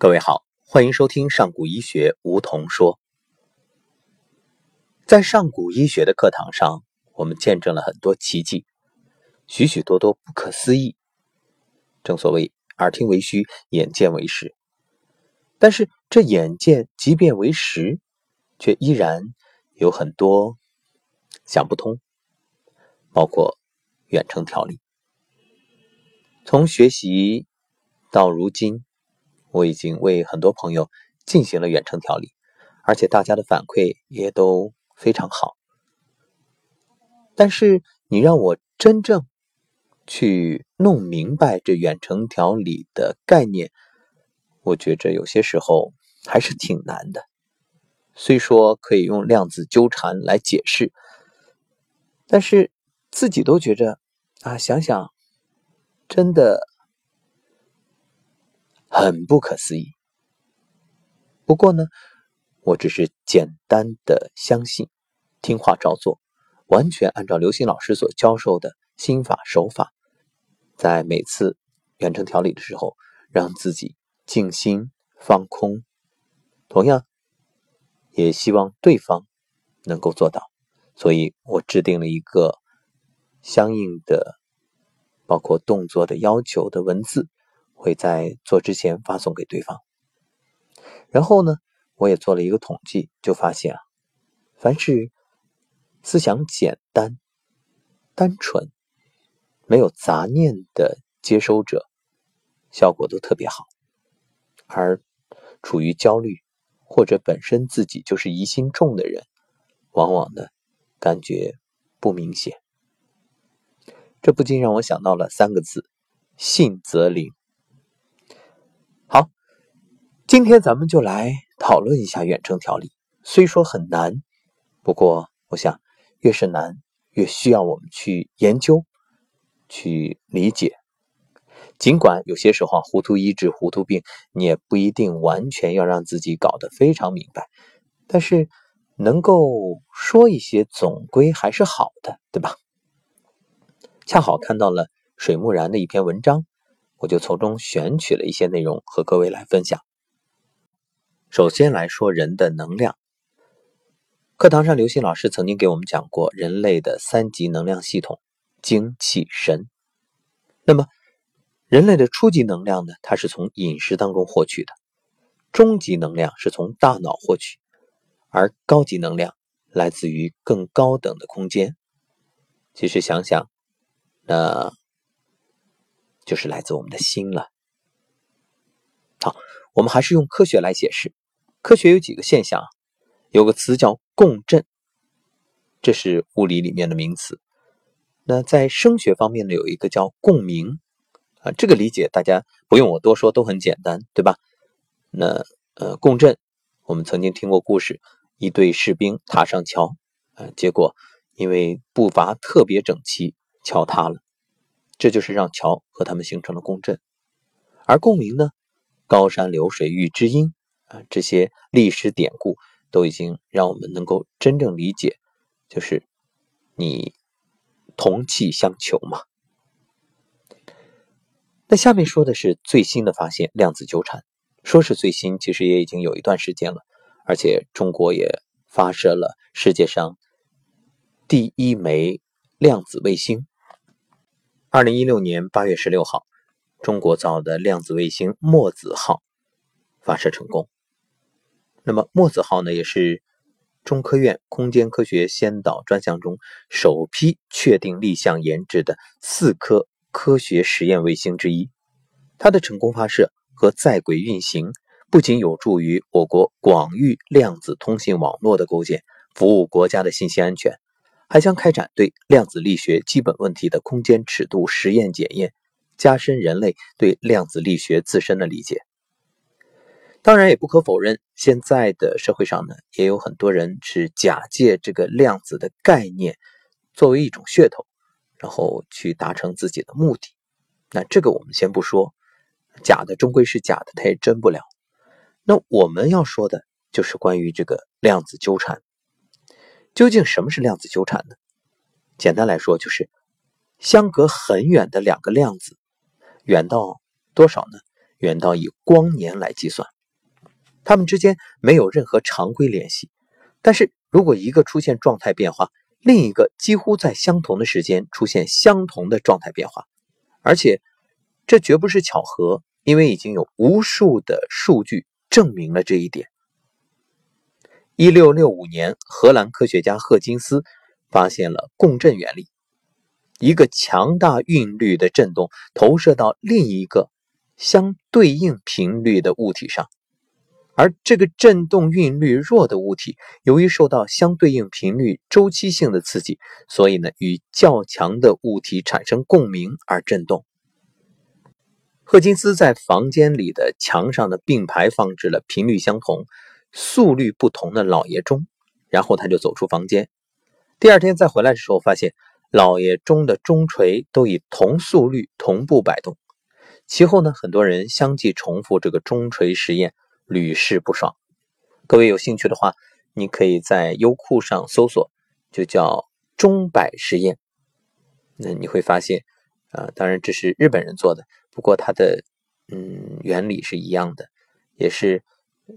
各位好，欢迎收听上古医学梧桐说。在上古医学的课堂上，我们见证了很多奇迹，许许多多不可思议。正所谓耳听为虚，眼见为实。但是这眼见即便为实，却依然有很多想不通，包括远程调理。从学习到如今。我已经为很多朋友进行了远程调理，而且大家的反馈也都非常好。但是你让我真正去弄明白这远程调理的概念，我觉着有些时候还是挺难的。虽说可以用量子纠缠来解释，但是自己都觉着啊，想想真的。很不可思议。不过呢，我只是简单的相信，听话照做，完全按照刘星老师所教授的心法手法，在每次远程调理的时候，让自己静心放空。同样，也希望对方能够做到。所以我制定了一个相应的，包括动作的要求的文字。会在做之前发送给对方，然后呢，我也做了一个统计，就发现啊，凡是思想简单、单纯、没有杂念的接收者，效果都特别好；而处于焦虑或者本身自己就是疑心重的人，往往呢感觉不明显。这不禁让我想到了三个字：信则灵。今天咱们就来讨论一下远程调理。虽说很难，不过我想，越是难，越需要我们去研究、去理解。尽管有些时候糊涂医治糊涂病，你也不一定完全要让自己搞得非常明白，但是能够说一些，总归还是好的，对吧？恰好看到了水木然的一篇文章。我就从中选取了一些内容和各位来分享。首先来说人的能量。课堂上，刘星老师曾经给我们讲过人类的三级能量系统：精、气、神。那么，人类的初级能量呢？它是从饮食当中获取的；中级能量是从大脑获取；而高级能量来自于更高等的空间。其实想想，那。就是来自我们的心了。好，我们还是用科学来解释。科学有几个现象，有个词叫共振，这是物理里面的名词。那在声学方面呢，有一个叫共鸣啊，这个理解大家不用我多说，都很简单，对吧？那呃，共振，我们曾经听过故事，一队士兵踏上桥，呃，结果因为步伐特别整齐，桥塌了。这就是让桥和他们形成了共振，而共鸣呢，高山流水遇知音啊，这些历史典故都已经让我们能够真正理解，就是你同气相求嘛。那下面说的是最新的发现——量子纠缠。说是最新，其实也已经有一段时间了，而且中国也发射了世界上第一枚量子卫星。二零一六年八月十六号，中国造的量子卫星墨子号发射成功。那么墨子号呢，也是中科院空间科学先导专项中首批确定立项研制的四颗科学实验卫星之一。它的成功发射和在轨运行，不仅有助于我国广域量子通信网络的构建，服务国家的信息安全。还将开展对量子力学基本问题的空间尺度实验检验，加深人类对量子力学自身的理解。当然，也不可否认，现在的社会上呢，也有很多人是假借这个量子的概念作为一种噱头，然后去达成自己的目的。那这个我们先不说，假的终归是假的，它也真不了。那我们要说的就是关于这个量子纠缠。究竟什么是量子纠缠呢？简单来说，就是相隔很远的两个量子，远到多少呢？远到以光年来计算。它们之间没有任何常规联系，但是如果一个出现状态变化，另一个几乎在相同的时间出现相同的状态变化，而且这绝不是巧合，因为已经有无数的数据证明了这一点。一六六五年，荷兰科学家赫金斯发现了共振原理，一个强大韵律的振动投射到另一个相对应频率的物体上。而这个振动韵律弱的物体，由于受到相对应频率周期性的刺激，所以呢，与较强的物体产生共鸣而振动。赫金斯在房间里的墙上的并排放置了频率相同、速率不同的老爷钟，然后他就走出房间。第二天再回来的时候，发现老爷钟的钟锤都以同速率同步摆动。其后呢，很多人相继重复这个钟锤实验。屡试不爽。各位有兴趣的话，你可以在优酷上搜索，就叫钟摆实验。那你会发现，啊，当然这是日本人做的，不过它的嗯原理是一样的，也是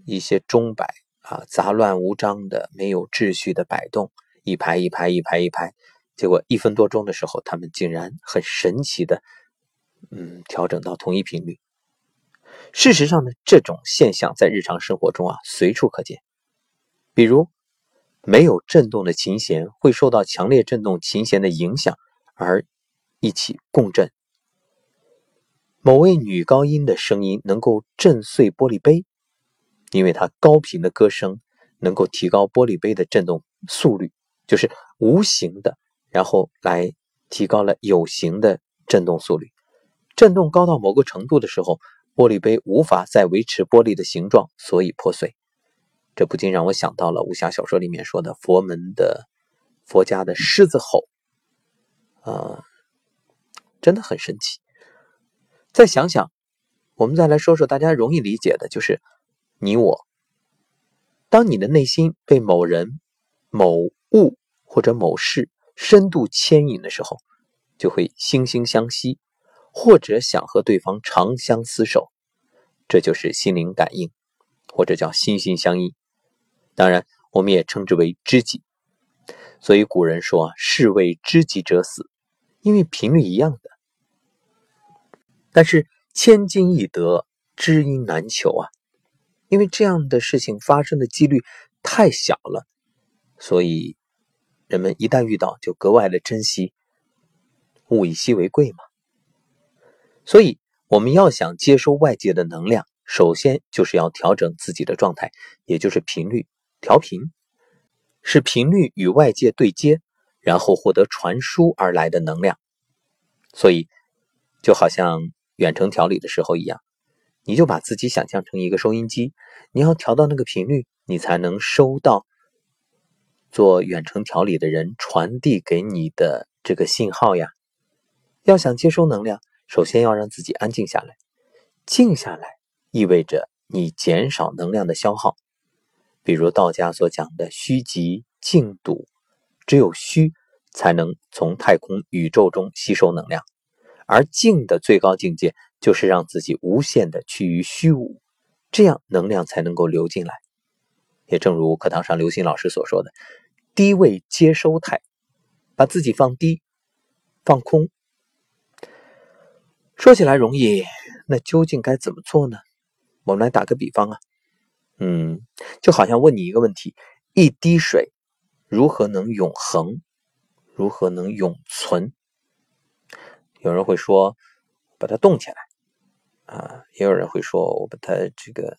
一些钟摆啊杂乱无章的、没有秩序的摆动，一排一排一排一排，结果一分多钟的时候，他们竟然很神奇的嗯调整到同一频率。事实上呢，这种现象在日常生活中啊随处可见。比如，没有振动的琴弦会受到强烈振动琴弦的影响而一起共振。某位女高音的声音能够震碎玻璃杯，因为她高频的歌声能够提高玻璃杯的振动速率，就是无形的，然后来提高了有形的振动速率。振动高到某个程度的时候。玻璃杯无法再维持玻璃的形状，所以破碎。这不禁让我想到了武侠小说里面说的佛门的佛家的狮子吼，啊，真的很神奇。再想想，我们再来说说大家容易理解的，就是你我。当你的内心被某人、某物或者某事深度牵引的时候，就会惺惺相惜。或者想和对方长相厮守，这就是心灵感应，或者叫心心相印。当然，我们也称之为知己。所以古人说：“士为知己者死”，因为频率一样的。但是千金易得，知音难求啊！因为这样的事情发生的几率太小了，所以人们一旦遇到就格外的珍惜，物以稀为贵嘛。所以，我们要想接收外界的能量，首先就是要调整自己的状态，也就是频率调频，使频率与外界对接，然后获得传输而来的能量。所以，就好像远程调理的时候一样，你就把自己想象成一个收音机，你要调到那个频率，你才能收到做远程调理的人传递给你的这个信号呀。要想接收能量。首先要让自己安静下来，静下来意味着你减少能量的消耗。比如道家所讲的虚极静笃，只有虚才能从太空宇宙中吸收能量，而静的最高境界就是让自己无限的趋于虚无，这样能量才能够流进来。也正如课堂上刘星老师所说的，低位接收态，把自己放低，放空。说起来容易，那究竟该怎么做呢？我们来打个比方啊，嗯，就好像问你一个问题：一滴水如何能永恒？如何能永存？有人会说把它冻起来啊，也有人会说我把它这个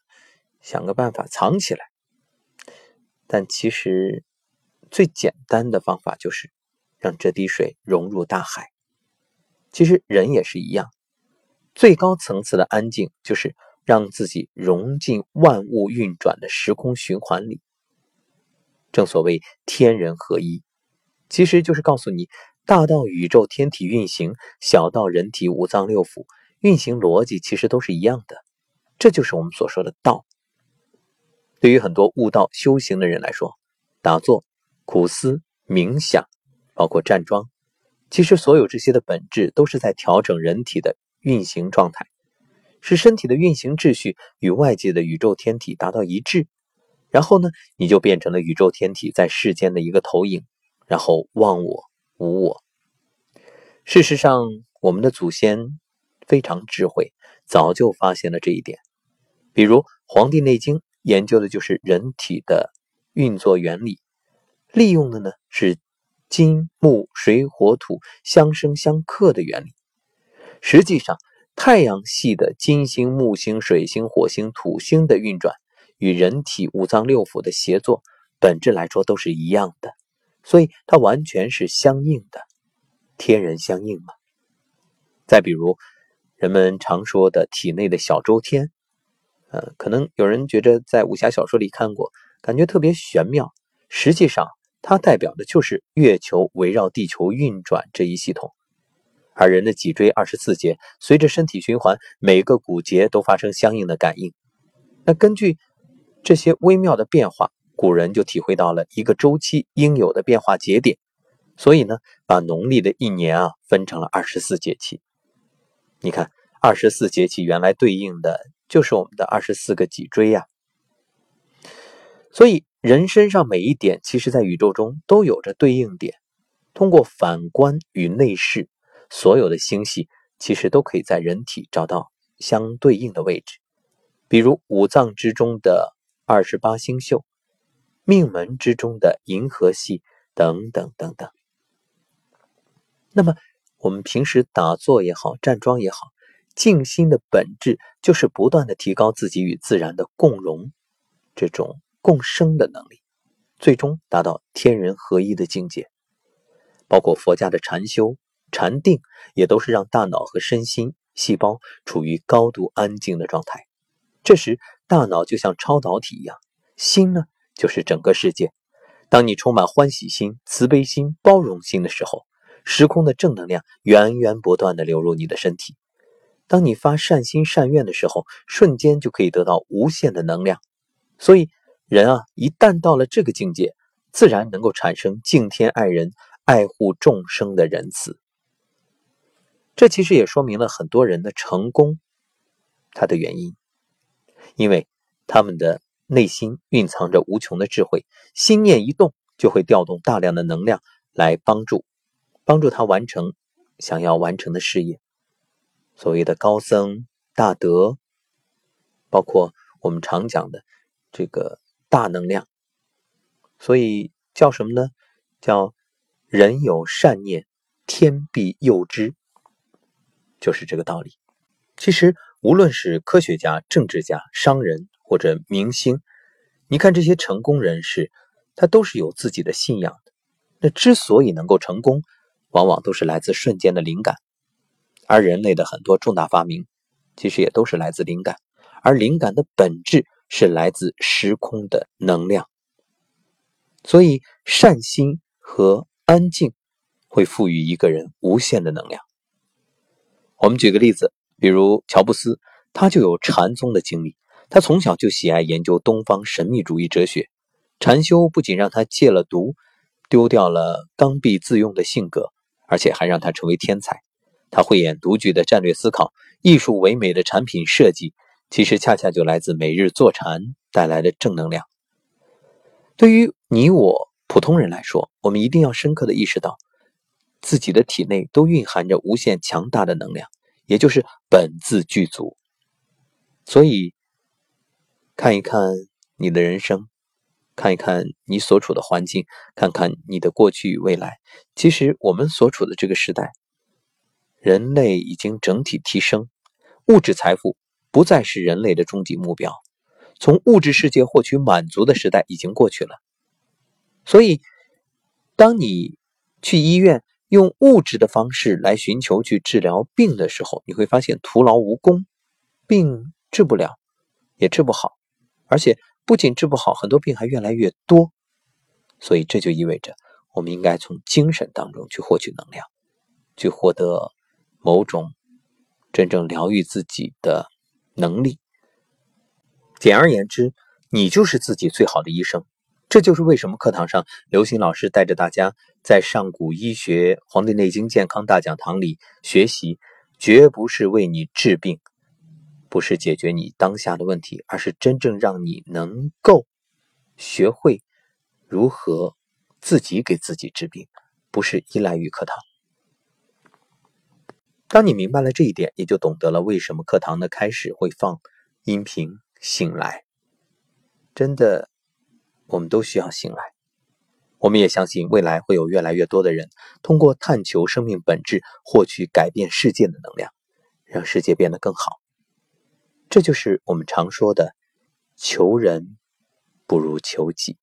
想个办法藏起来。但其实最简单的方法就是让这滴水融入大海。其实人也是一样。最高层次的安静，就是让自己融进万物运转的时空循环里。正所谓天人合一，其实就是告诉你，大到宇宙天体运行，小到人体五脏六腑运行逻辑，其实都是一样的。这就是我们所说的道。对于很多悟道修行的人来说，打坐、苦思、冥想，包括站桩，其实所有这些的本质，都是在调整人体的。运行状态，使身体的运行秩序与外界的宇宙天体达到一致，然后呢，你就变成了宇宙天体在世间的一个投影，然后忘我无我。事实上，我们的祖先非常智慧，早就发现了这一点。比如《黄帝内经》研究的就是人体的运作原理，利用的呢是金木水火土相生相克的原理。实际上，太阳系的金星、木星、水星、火星、土星的运转，与人体五脏六腑的协作，本质来说都是一样的，所以它完全是相应的，天人相应嘛。再比如，人们常说的体内的小周天，呃，可能有人觉得在武侠小说里看过，感觉特别玄妙。实际上，它代表的就是月球围绕地球运转这一系统。而人的脊椎二十四节，随着身体循环，每个骨节都发生相应的感应。那根据这些微妙的变化，古人就体会到了一个周期应有的变化节点。所以呢，把农历的一年啊分成了二十四节气。你看，二十四节气原来对应的就是我们的二十四个脊椎呀。所以人身上每一点，其实在宇宙中都有着对应点。通过反观与内视。所有的星系其实都可以在人体找到相对应的位置，比如五脏之中的二十八星宿，命门之中的银河系等等等等。那么我们平时打坐也好，站桩也好，静心的本质就是不断的提高自己与自然的共融，这种共生的能力，最终达到天人合一的境界。包括佛家的禅修。禅定也都是让大脑和身心细胞处于高度安静的状态。这时，大脑就像超导体一样，心呢就是整个世界。当你充满欢喜心、慈悲心、包容心的时候，时空的正能量源源不断的流入你的身体。当你发善心善愿的时候，瞬间就可以得到无限的能量。所以，人啊，一旦到了这个境界，自然能够产生敬天爱人、爱护众生的仁慈。这其实也说明了很多人的成功，它的原因，因为他们的内心蕴藏着无穷的智慧，心念一动就会调动大量的能量来帮助，帮助他完成想要完成的事业。所谓的高僧大德，包括我们常讲的这个大能量，所以叫什么呢？叫人有善念，天必佑之。就是这个道理。其实，无论是科学家、政治家、商人或者明星，你看这些成功人士，他都是有自己的信仰的。那之所以能够成功，往往都是来自瞬间的灵感。而人类的很多重大发明，其实也都是来自灵感。而灵感的本质是来自时空的能量。所以，善心和安静会赋予一个人无限的能量。我们举个例子，比如乔布斯，他就有禅宗的经历。他从小就喜爱研究东方神秘主义哲学，禅修不仅让他戒了毒，丢掉了刚愎自用的性格，而且还让他成为天才。他慧眼独具的战略思考，艺术唯美的产品设计，其实恰恰就来自每日坐禅带来的正能量。对于你我普通人来说，我们一定要深刻的意识到。自己的体内都蕴含着无限强大的能量，也就是本自具足。所以，看一看你的人生，看一看你所处的环境，看看你的过去与未来。其实，我们所处的这个时代，人类已经整体提升，物质财富不再是人类的终极目标。从物质世界获取满足的时代已经过去了。所以，当你去医院，用物质的方式来寻求去治疗病的时候，你会发现徒劳无功，病治不了，也治不好，而且不仅治不好，很多病还越来越多。所以这就意味着，我们应该从精神当中去获取能量，去获得某种真正疗愈自己的能力。简而言之，你就是自己最好的医生。这就是为什么课堂上刘星老师带着大家在上古医学《黄帝内经健康大讲堂》里学习，绝不是为你治病，不是解决你当下的问题，而是真正让你能够学会如何自己给自己治病，不是依赖于课堂。当你明白了这一点，也就懂得了为什么课堂的开始会放音频醒来。真的，我们都需要醒来。我们也相信未来会有越来越多的人通过探求生命本质，获取改变世界的能量，让世界变得更好。这就是我们常说的“求人不如求己”。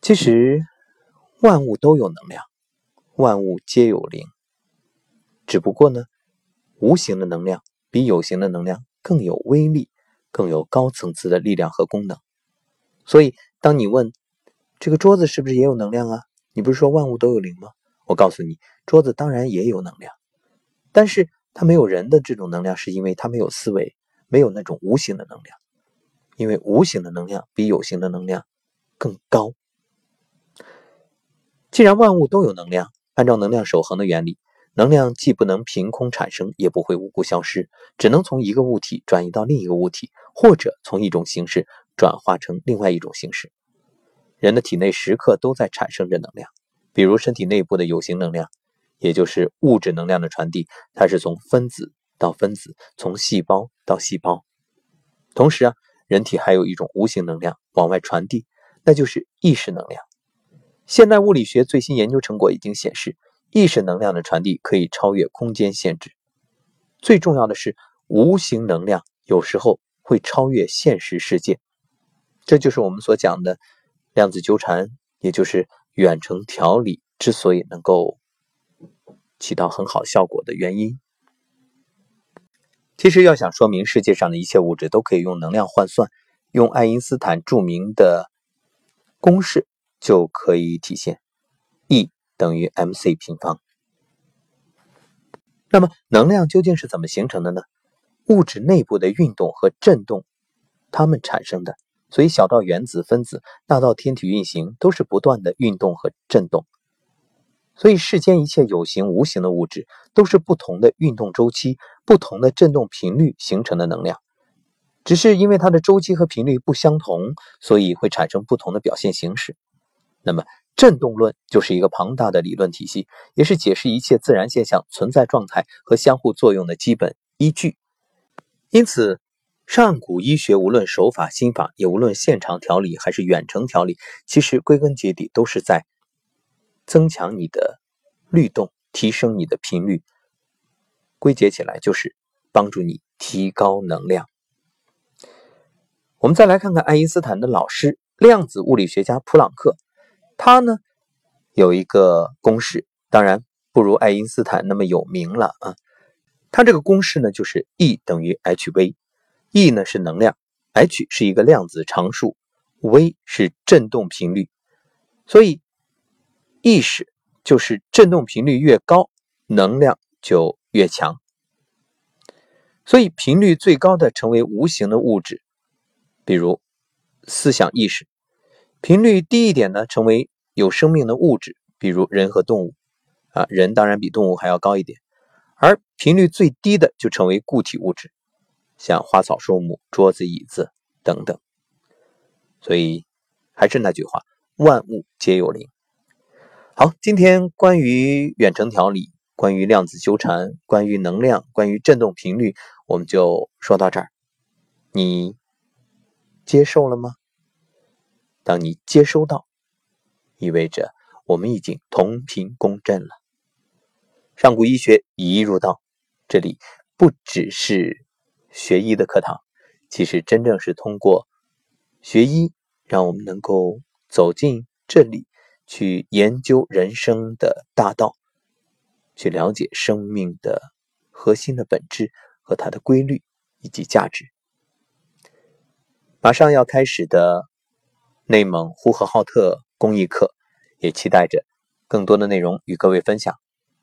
其实，万物都有能量。万物皆有灵，只不过呢，无形的能量比有形的能量更有威力，更有高层次的力量和功能。所以，当你问这个桌子是不是也有能量啊？你不是说万物都有灵吗？我告诉你，桌子当然也有能量，但是它没有人的这种能量，是因为它没有思维，没有那种无形的能量。因为无形的能量比有形的能量更高。既然万物都有能量。按照能量守恒的原理，能量既不能凭空产生，也不会无故消失，只能从一个物体转移到另一个物体，或者从一种形式转化成另外一种形式。人的体内时刻都在产生着能量，比如身体内部的有形能量，也就是物质能量的传递，它是从分子到分子，从细胞到细胞。同时啊，人体还有一种无形能量往外传递，那就是意识能量。现代物理学最新研究成果已经显示，意识能量的传递可以超越空间限制。最重要的是，无形能量有时候会超越现实世界。这就是我们所讲的量子纠缠，也就是远程调理之所以能够起到很好效果的原因。其实，要想说明世界上的一切物质都可以用能量换算，用爱因斯坦著名的公式。就可以体现，E 等于 mc 平方。那么能量究竟是怎么形成的呢？物质内部的运动和振动，它们产生的。所以小到原子、分子，大到天体运行，都是不断的运动和振动。所以世间一切有形、无形的物质，都是不同的运动周期、不同的振动频率形成的能量。只是因为它的周期和频率不相同，所以会产生不同的表现形式。那么，振动论就是一个庞大的理论体系，也是解释一切自然现象存在状态和相互作用的基本依据。因此，上古医学无论手法、心法，也无论现场调理还是远程调理，其实归根结底都是在增强你的律动，提升你的频率。归结起来就是帮助你提高能量。我们再来看看爱因斯坦的老师，量子物理学家普朗克。他呢有一个公式，当然不如爱因斯坦那么有名了啊。他这个公式呢就是 E 等于 hv，E 呢是能量，h 是一个量子常数，v 是振动频率。所以意识就是振动频率越高，能量就越强。所以频率最高的成为无形的物质，比如思想意识。频率低一点呢，成为有生命的物质，比如人和动物，啊，人当然比动物还要高一点。而频率最低的就成为固体物质，像花草树木、桌子椅子等等。所以还是那句话，万物皆有灵。好，今天关于远程调理、关于量子纠缠、关于能量、关于振动频率，我们就说到这儿。你接受了吗？当你接收到，意味着我们已经同频共振了。上古医学以医入道，这里不只是学医的课堂，其实真正是通过学医，让我们能够走进这里，去研究人生的大道，去了解生命的核心的本质和它的规律以及价值。马上要开始的。内蒙呼和浩特公益课，也期待着更多的内容与各位分享。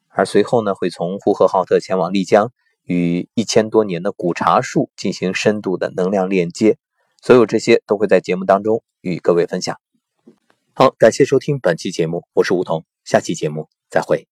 而随后呢，会从呼和浩特前往丽江，与一千多年的古茶树进行深度的能量链接。所有这些都会在节目当中与各位分享。好，感谢收听本期节目，我是梧桐，下期节目再会。